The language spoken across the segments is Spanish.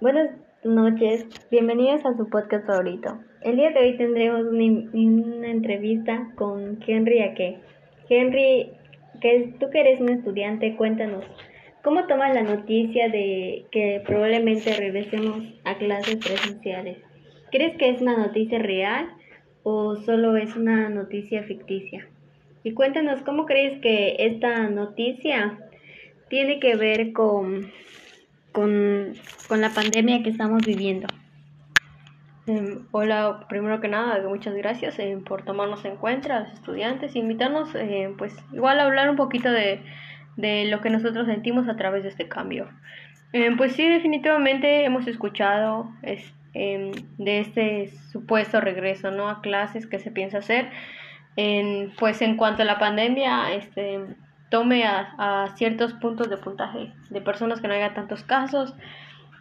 Buenas noches, bienvenidos a su podcast favorito. El día de hoy tendremos una, entrevista con Henry Ake. Henry, que tú que eres un estudiante, cuéntanos, ¿cómo tomas la noticia de que probablemente regresemos a clases presenciales? ¿Crees que es una noticia real o solo es una noticia ficticia? Y cuéntanos, ¿cómo crees que esta noticia tiene que ver con con, la pandemia que estamos viviendo. Em, hola, primero que nada, muchas gracias eh, por tomarnos en cuenta, los estudiantes, invitarnos, eh, pues igual a hablar un poquito de, de, lo que nosotros sentimos a través de este cambio. Em, pues sí, definitivamente hemos escuchado es, em, de este supuesto regreso ¿no? a clases que se piensa hacer. En, pues en cuanto a la pandemia, este, tome a, ciertos puntos de puntaje de personas que no haya tantos casos.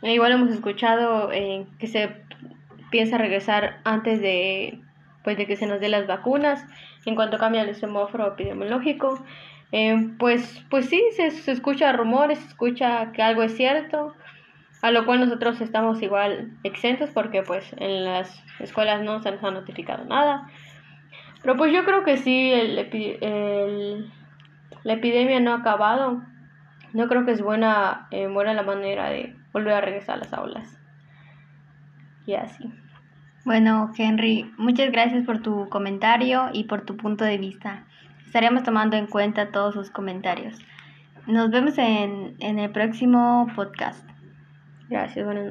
E igual hemos escuchado eh, que se piensa regresar antes de, pues, de que se nos dé las vacunas en cuanto cambia el semáforo epidemiológico. Eh, pues, pues sí, se, se escucha rumores, se escucha que algo es cierto, a lo cual nosotros estamos igual exentos porque pues en las escuelas no se nos ha notificado nada. Pero pues yo creo que sí, el, el la epidemia no ha acabado. No creo que es buena, eh, buena la manera de volver a regresar a las aulas. Y así. Bueno, Henry, muchas gracias por tu comentario y por tu punto de vista. Estaremos tomando en cuenta todos sus comentarios. Nos vemos en, en el próximo podcast. Gracias, buenas noches.